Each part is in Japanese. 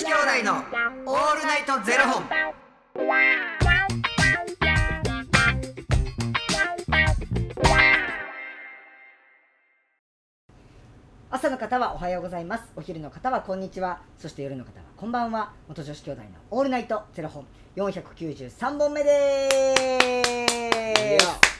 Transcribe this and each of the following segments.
子兄弟のオールナイトゼロ本。朝の方はおはようございます。お昼の方はこんにちは。そして夜の方はこんばんは。元女子兄弟のオールナイトゼロ本。493本目です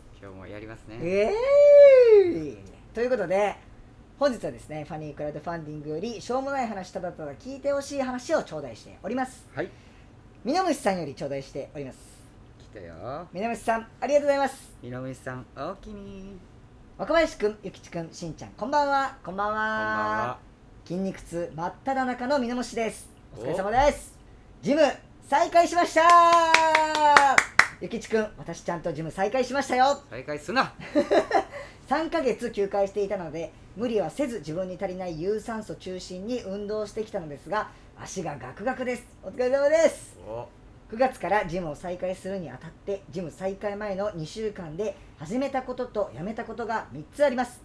今日もやりますね。えー、ということで本日はですねファニークラウドファンディングよりしょうもない話ただただ聞いてほしい話を頂戴しておりますはい。みのむしさんより頂戴しております来たよ。みのむしさんありがとうございますみのむしさん、おおきに。若林くんゆきちくんしんちゃんこんばんはこんばんはこんばんは。筋肉痛真っ只中のみのむしですお疲れお様ですジム再開しましたゆきちくん私ちゃんとジム再開しましたよ。再開すな。3ヶ月休会していたので無理はせず自分に足りない有酸素中心に運動してきたのですが足がガクガクです。お疲れ様です。お。9月からジムを再開するにあたってジム再開前の2週間で始めたこととやめたことが3つあります。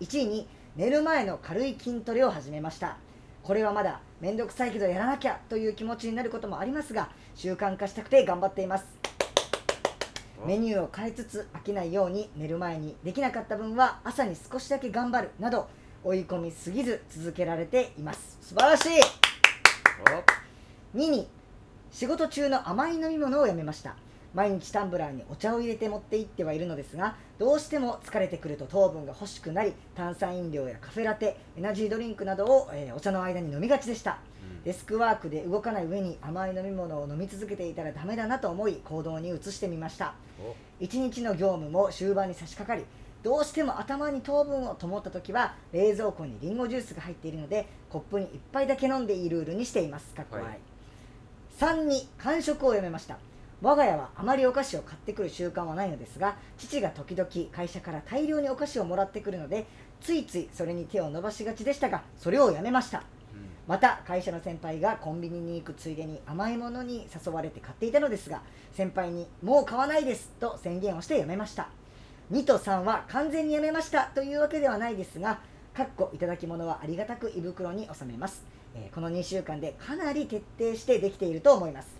1位に寝る前の軽い筋トレを始めました。これはまだ面倒くさいけどやらなきゃという気持ちになることもありますが習慣化したくて頑張っています。おメニューを変えつつ飽きないように寝る前にできなかった分は朝に少しだけ頑張るなど追い込みすぎず続けられています。素晴らしい。2に仕事中の甘い飲み物をやめました。毎日タンブラーにお茶を入れて持って行ってはいるのですがどうしても疲れてくると糖分が欲しくなり炭酸飲料やカフェラテエナジードリンクなどを、えーお茶の間に飲みがちでした。うんデスクワークで動かない上に甘い飲み物を飲み続けていたらダメだなと思い行動に移してみました。お。一日の業務も終盤に差し掛かりどうしても頭に糖分をと思った時は冷蔵庫にリンゴジュースが入っているのでコップに1杯だけ飲んでいいルールにしています。かっこはい。3に間食をやめました。我が家はあまりお菓子を買ってくる習慣はないのですが父が時々会社から大量にお菓子をもらってくるのでついついそれに手を伸ばしがちでしたがそれをやめました。うんまた会社の先輩がコンビニに行くついでに甘いものに誘われて買っていたのですが先輩に「もう買わないです」と宣言をしてやめました。2と3は完全にやめましたというわけではないですがかっこいただき物はありがたく胃袋に収めます、えーこの2週間でかなり徹底してできていると思います。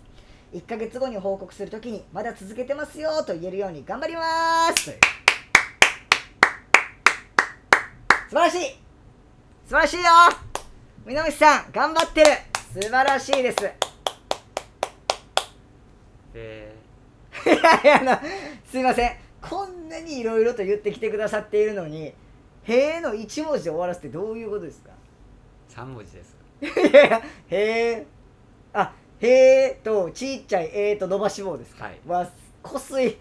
1ヶ月後に報告するときにまだ続けてますよと言えるように頑張ります。素晴らしい。素晴らしいよ南さん頑張ってる。素晴らしいです。で、いやいやあのすいません。こんなにいろいろと言ってきてくださっているのに「へえ」の一文字で終わらすってどういうことですか？三文字です。いやいや「へえ」あ「へえ」とちっちゃい「え」と伸ばし棒ですか？はい。わこすい。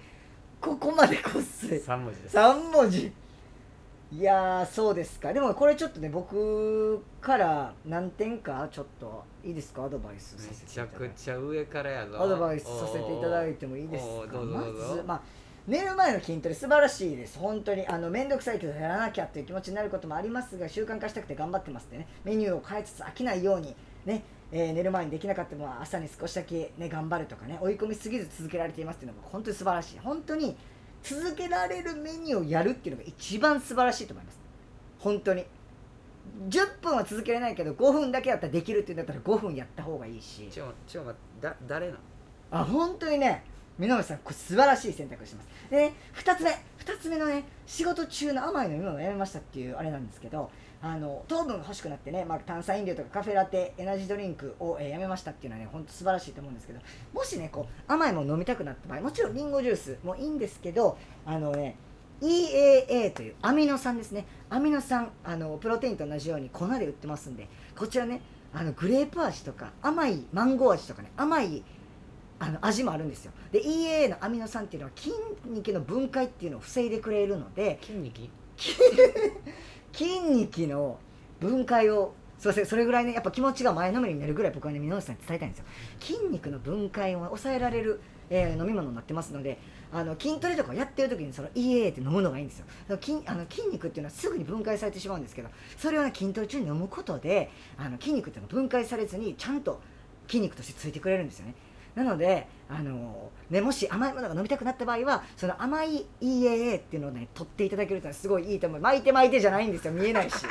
ここまでこすい。三文字です。3文字いやーそうですか。でもこれちょっとね僕から何点かちょっといいですか？アドバイスさめせていちただいて。ゃくちゃ上からやぞ。アドバイスさせていただいてもいいですか？まず、まあ、寝る前の筋トレ素晴らしいです。本当にあの面倒くさいけどやらなきゃっていう気持ちになることもありますが習慣化したくて頑張ってますってね。メニューを変えつつ飽きないようにねえー寝る前にできなかったものは朝に少しだけ、ね、頑張るとかね追い込みすぎず続けられていますっていうのが本当に素晴らしい。本当に続けられるメニューをやるっていうのが一番素晴らしいと思います。本当に。10分は続けられないけど5分だけやったらできるっていうんだったら5分やった方がいいし。ちょ、ちょ、誰なの？あ本当にね南さんこれ素晴らしい選択をしてます。でね2つ目2つ目のね仕事中の甘い飲み物をやめましたっていうあれなんですけどあの糖分が欲しくなってね、まあ、炭酸飲料とかカフェラテエナジードリンクを、えーやめましたっていうのはね本当素晴らしいと思うんですけどもしねこう甘いもの飲みたくなった場合もちろんリンゴジュースもいいんですけどあのね EAA というアミノ酸ですねアミノ酸あのプロテインと同じように粉で売ってますんでこちらねあのグレープ味とか甘いマンゴー味とかね甘いあの味もあるんですよで EAA のアミノ酸っていうのは筋肉の分解っていうのを防いでくれるので筋肉？筋肉の分解をすいませんそれぐらいねやっぱ気持ちが前のめりになるぐらい僕はね箕内さんに伝えたいんですよ。筋肉の分解を抑えられる、えー飲み物になってますのであの筋トレとかをやってる時にその EA って飲むのがいいんですよ。筋あの筋肉っていうのはすぐに分解されてしまうんですけどそれをね筋トレ中に飲むことであの筋肉っていうのは分解されずにちゃんと筋肉としてついてくれるんですよね。なのであの、ね、もし甘いものが飲みたくなった場合はその甘い EAA っていうのをね取っていただけるとすごいいいと思う。巻いて巻いてじゃないんですよ。見えないし。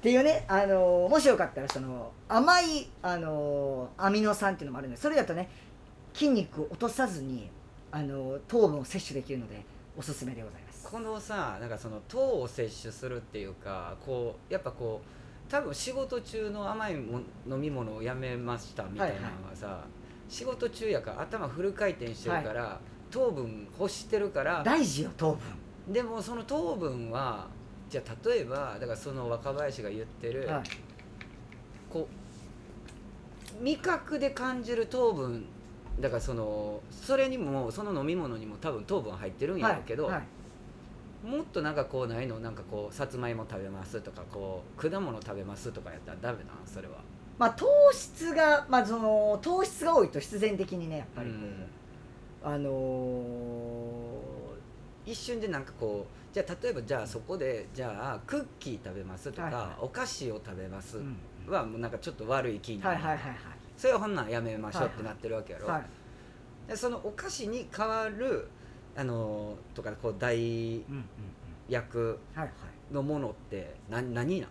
っていうね、あのもしよかったらその甘い、あのアミノ酸っていうのもあるんでそれだとね筋肉を落とさずに、あの糖分を摂取できるのでおすすめでございます。このさなんかその糖を摂取するっていうかこうやっぱこう多分仕事中の甘いも飲み物をやめましたみたいなのはさ、仕事中やから頭フル回転してるから、糖分欲してるから。大事よ糖分。でもその糖分はじゃあ例えばだからその若林が言ってる、はい。こう味覚で感じる糖分だからそのそれにもその飲み物にも多分糖分入ってるんやろうけど、はいはいもっとなんかこうないの？なんかこうさつまいも食べますとかこう果物食べますとかやったらダメなん？それは。まあ糖質が、まあ、その糖質が多いと必然的にねやっぱりこう、あの一瞬でなんかこうじゃあ例えばじゃあそこでじゃあクッキー食べますとか、はいはい。お菓子を食べますーうん。はもうなんかちょっと悪い気になる、はいはいはいそれはほんなんやめましょうってなってるわけやろ、はいはい。でそのお菓子に代わるあのとかこう代うんうんうん。薬はいはい。のものって何何なん？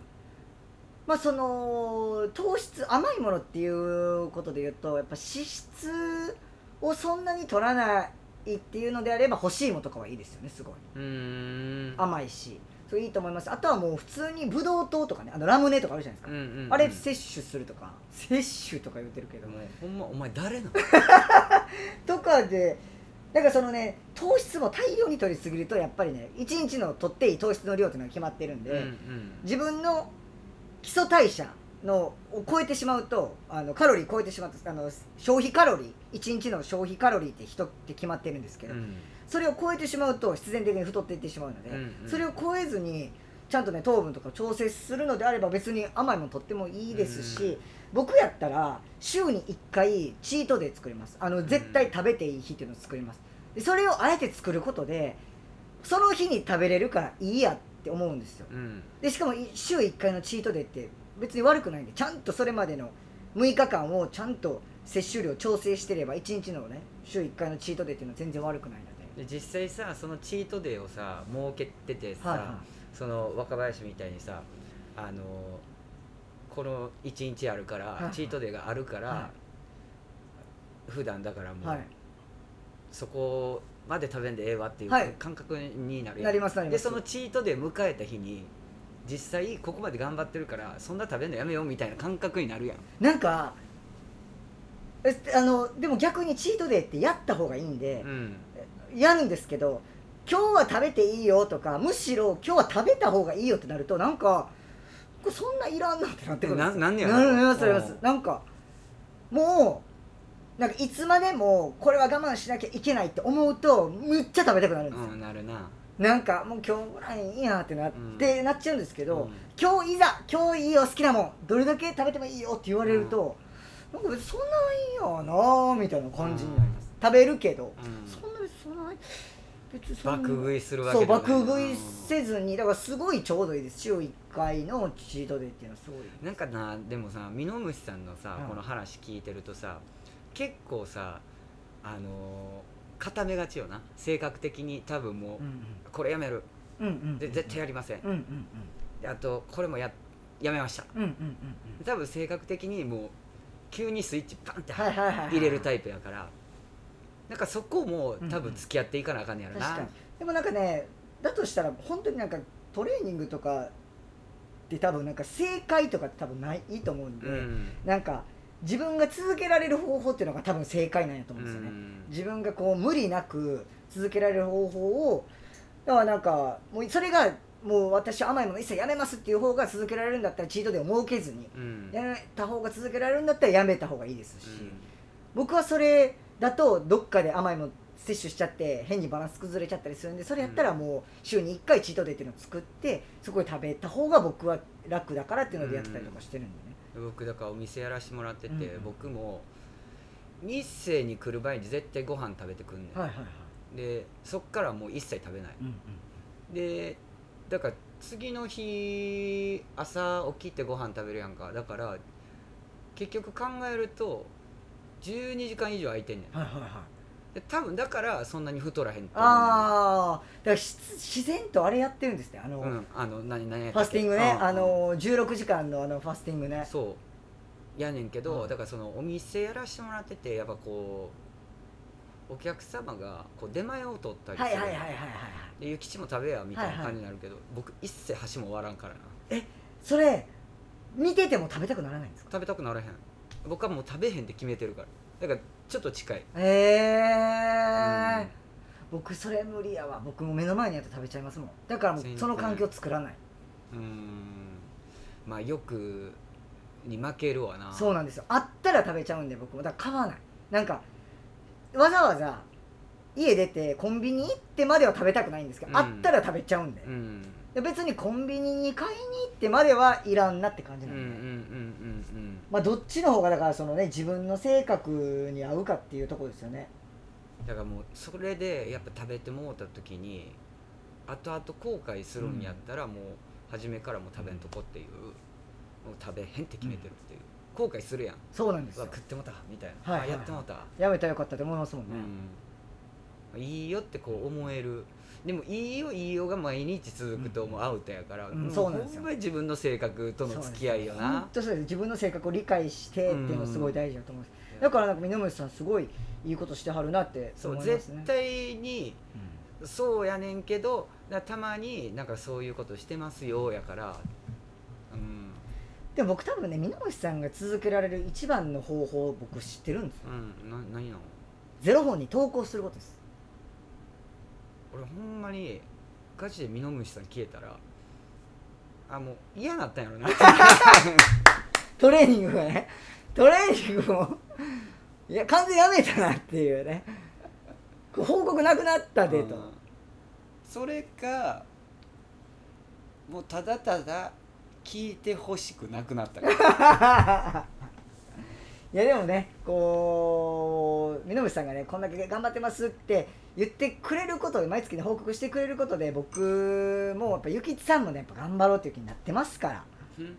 まあその糖質甘いものっていうことで言うとやっぱ脂質をそんなに取らないっていうのであれば干し芋とかはいいですよねすごい。甘いし。それいいと思います。あとはもう普通にブドウ糖とかねあのラムネとかあるじゃないですか、うんうんうん。あれ摂取するとか。摂取とか言ってるけど。もうほんまお前誰なの とかでだからそのね糖質も大量に取りすぎるとやっぱりね1日の取っていい糖質の量っていうのが決まってるんで、うんうん。自分の基礎代謝のを超えてしまうとあのカロリー超えてしまうとあの消費カロリー1日の消費カロリーって人って決まってるんですけど、うん。それを超えてしまうと必然的に太っていってしまうので、うんうん。それを超えずにちゃんとね糖分とか調整するのであれば別に甘いものとってもいいですし、僕やったら週に1回チートデー作ります。あの絶対食べていい日っていうのを作ります。でそれをあえて作ることでその日に食べれるからいいやって思うんですよ。うん。でしかもい週1回のチートデーって別に悪くないんでちゃんとそれまでの6日間をちゃんと摂取量調整してれば1日のね週1回のチートデーっていうのは全然悪くないので。で実際さそのチートデーをさ設けててさ、はいはその若林みたいにさあのこの1日あるから、はいはい。チートデーがあるから、は普段だからもう、はい。そこまで食べんでええわっていうはい。感覚になるやん。なりますなりまですそのチートデー迎えた日に実際ここまで頑張ってるからそんな食べんのやめようみたいな感覚になるやん。なんかえあのでも逆にチートデーってやった方がいいんでう、ん。やるんですけど今日は食べていいよとかむしろ今日は食べた方がいいよってなるとなんかこれそんないらんなってなってくるんですよ。ななんなりますなります。うん。なんかもうなんかいつまでもこれは我慢しなきゃいけないって思うとむっちゃ食べたくなるんですよ、うんなるな。なんかもう今日ぐらいいいやってなって、なっちゃうんですけど、うん。今日いざ今日いいよ好きなもんどれだけ食べてもいいよって言われると、なんか別にそんないいよなーみたいな感じになります、食べるけど、うんそんな別にそんな爆食いするわそうけでもな。い爆食いせずにだからすごいちょうどいいです。週1回のチートデーっていうのはすごいなんかなでもさミノムシさんのさ、うん。この話聞いてるとさ結構さあのー固めがちよな。性格的に多分もう、うんこれやめる。うんうんうんで絶対やりません、うんうんであとこれもややめました。うんうんうんうん。うん多分性格的にもう急にスイッチパンってはいはいはいはい。入れるタイプやからなんかそこも多分付き合っていかなあかんねやろな、確かに。でもなんかねだとしたら本当になんかトレーニングとかって多分なんか正解とかって多分ないいいと思うんで、うん。なんか自分が続けられる方法っていうのが多分正解なんやと思うんですよね、自分がこう無理なく続けられる方法をだからなんかもうそれがもう私は甘いもの一切やめますっていう方が続けられるんだったらチートデーを設けずにうん。やめた方が続けられるんだったらやめた方がいいですし、うん。僕はそれだとどっかで甘いもの摂取しちゃって変にバランス崩れちゃったりするんでそれやったらもう週に1回チートデーっていうのを作ってそこで食べた方が僕は楽だからっていうのでやってたりとかしてるんでね、僕だからお店やらしてもらってて、うんうん。僕も店に来る前に絶対ご飯食べてくんねん、はいはいはい。でそっからもう一切食べない。うんうん。でだから次の日朝起きてご飯食べるやんか。だから結局考えると12時間以上空いてんねんはいはいはい。で多分だからそんなに太らへんとああだからし自然とあれやってるんですねあの、うんあの何何やっファスティングね。うんあの16時間のあのファスティングね。そう。やねんけど、うん。だからそのお店やらしてもらっててやっぱこうお客様がこう出前を取ったりする、はいはいはいはいはいはい。で諭吉も食べやみたいなはいはい感じになるけど、僕一切箸も割らんからな。それ見てても食べたくならないんですか？食べたくならへん僕はもう食べへんって決めてるから。だからちょっと近い。へえうん。僕それ無理やわ。僕も目の前にあって食べちゃいますもん。だからもうその環境作らない。うん。まあ欲に負けるわな。そうなんですよ。あったら食べちゃうんで僕も。だから買わない。なんかわざわざ家出てコンビニ行ってまでは食べたくないんですけど、うん。あったら食べちゃうんで,、うん。で別にコンビニに買いに行ってまではいらんなって感じうなんんで、うんうんうん。まあどっちの方がだからそのね自分の性格に合うかっていうところですよね。うんだからもうそれでやっぱ食べてもうた時に後々後悔するんやったらもう初めからもう食べんとこっていうもう食べへんって決めてるっていう、後悔するやん。そうなんですよ。食ってもうたみたいな、はいはいやってもうた、やめたらよかったと思いますもんね、うん、いいよってこう思える。でもいいよいいよが毎日続くともうアウトやから、うん。もそうなんですよ。自分の性格との付き合いよな。そうです自分の性格を理解してっていうのすごい大事だと思います、うん。だからなんか峰森さんすごいいいことしてはるなってそう思いますね。絶対にうん。そうやねんけどだたまになんかそういうことしてますよやから。うん。でも僕多分ね峰森さんが続けられる一番の方法を僕知ってるんですよ。うん。な何なの？ゼロ本に投稿することです俺ほんまにガチでミノムシさん消えたらあもう嫌なったんやろな トレーニングがねトレーニングもいや完全やめたなっていうね。報告なくなったでと、うん。それかもうただただ聞いてほしくなくなったから いやでもねこう峰森さんがねこんだけ頑張ってますって言ってくれることで毎月ね報告してくれることで僕もやっぱゆきちさんもねやっぱ頑張ろうっていう気になってますから。うん。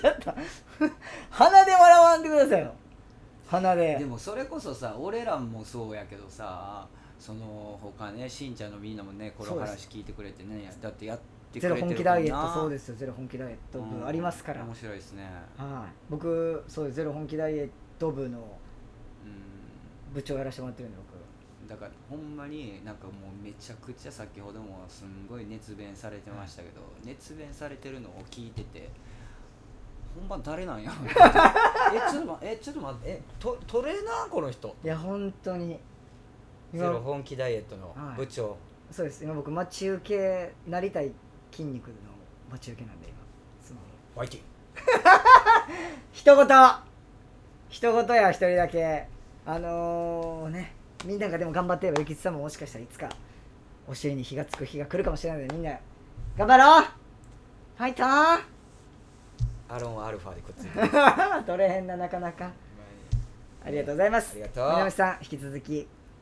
ちょっと鼻で笑わんでくださいよ。鼻で。でもそれこそさ俺らもそうやけどさその他ねしんちゃんのみんなもねこの話聞いてくれてねだってやってくゼロれてる本気ダイエットそうですよ。ゼロ本気ダイエット部うんありますから、面白いですね。はい。僕そうです。ゼロ本気ダイエット部のうん。部長やらせてもらってるんで僕。だからほんまになんかもうめちゃくちゃ先ほどもすんごい熱弁されてましたけど、熱弁されてるのを聞いてて本番誰なんやえちょっと待って えちょっと待って。えトトレーナーこの人？いや本当に。ゼロ本気ダイエットのはい。部長、そうです。今僕待ち受けなりたい筋肉の待ち受けなんで今スマホワイティ一言。一言や一人だけ。あのー、ね。みんながでも頑張ってればゆきつさんももしかしたらいつかお尻に火がつく日が来るかもしれないのでみんな頑張ろう。ファイトー。アロンアルファでくっつい取れへんななかなか。ありがとうございます。ありがとう。南さん引き続き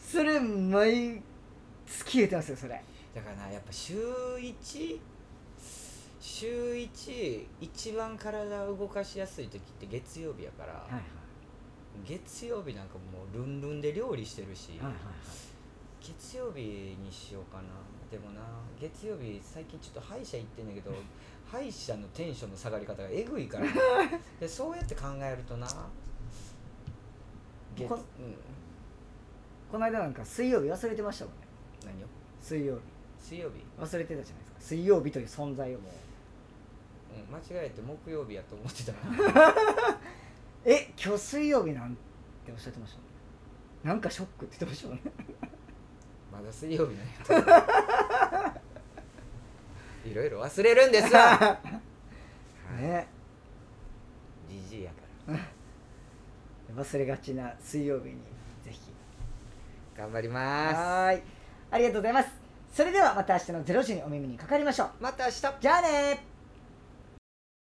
それ毎月言ってますよそれ。だからなやっぱ週1週1一番体を動かしやすい時って月曜日やから、はいはい。月曜日なんかもうルンルンで料理してるし、はいはい月曜日にしようかな。でもな月曜日最近ちょっと歯医者行ってんだけど歯医者のテンションの下がり方がえぐいからなでそうやって考えるとな月、こうん、この間なんか水曜日忘れてましたもんね。何を？水曜日。水曜日？忘れてたじゃないですか。水曜日という存在をもう。間違えて木曜日やと思ってた え今日水曜日なんておっしゃってましたなんかショックって言ってましたもんね。まだ水曜日なんや いろいろ忘れるんですわ。はい。ね。じじいやから。忘れがちな水曜日に頑張ります。はーい。ありがとうございます。それではまた明日の0時にお耳にかかりましょう。また明日。じゃあね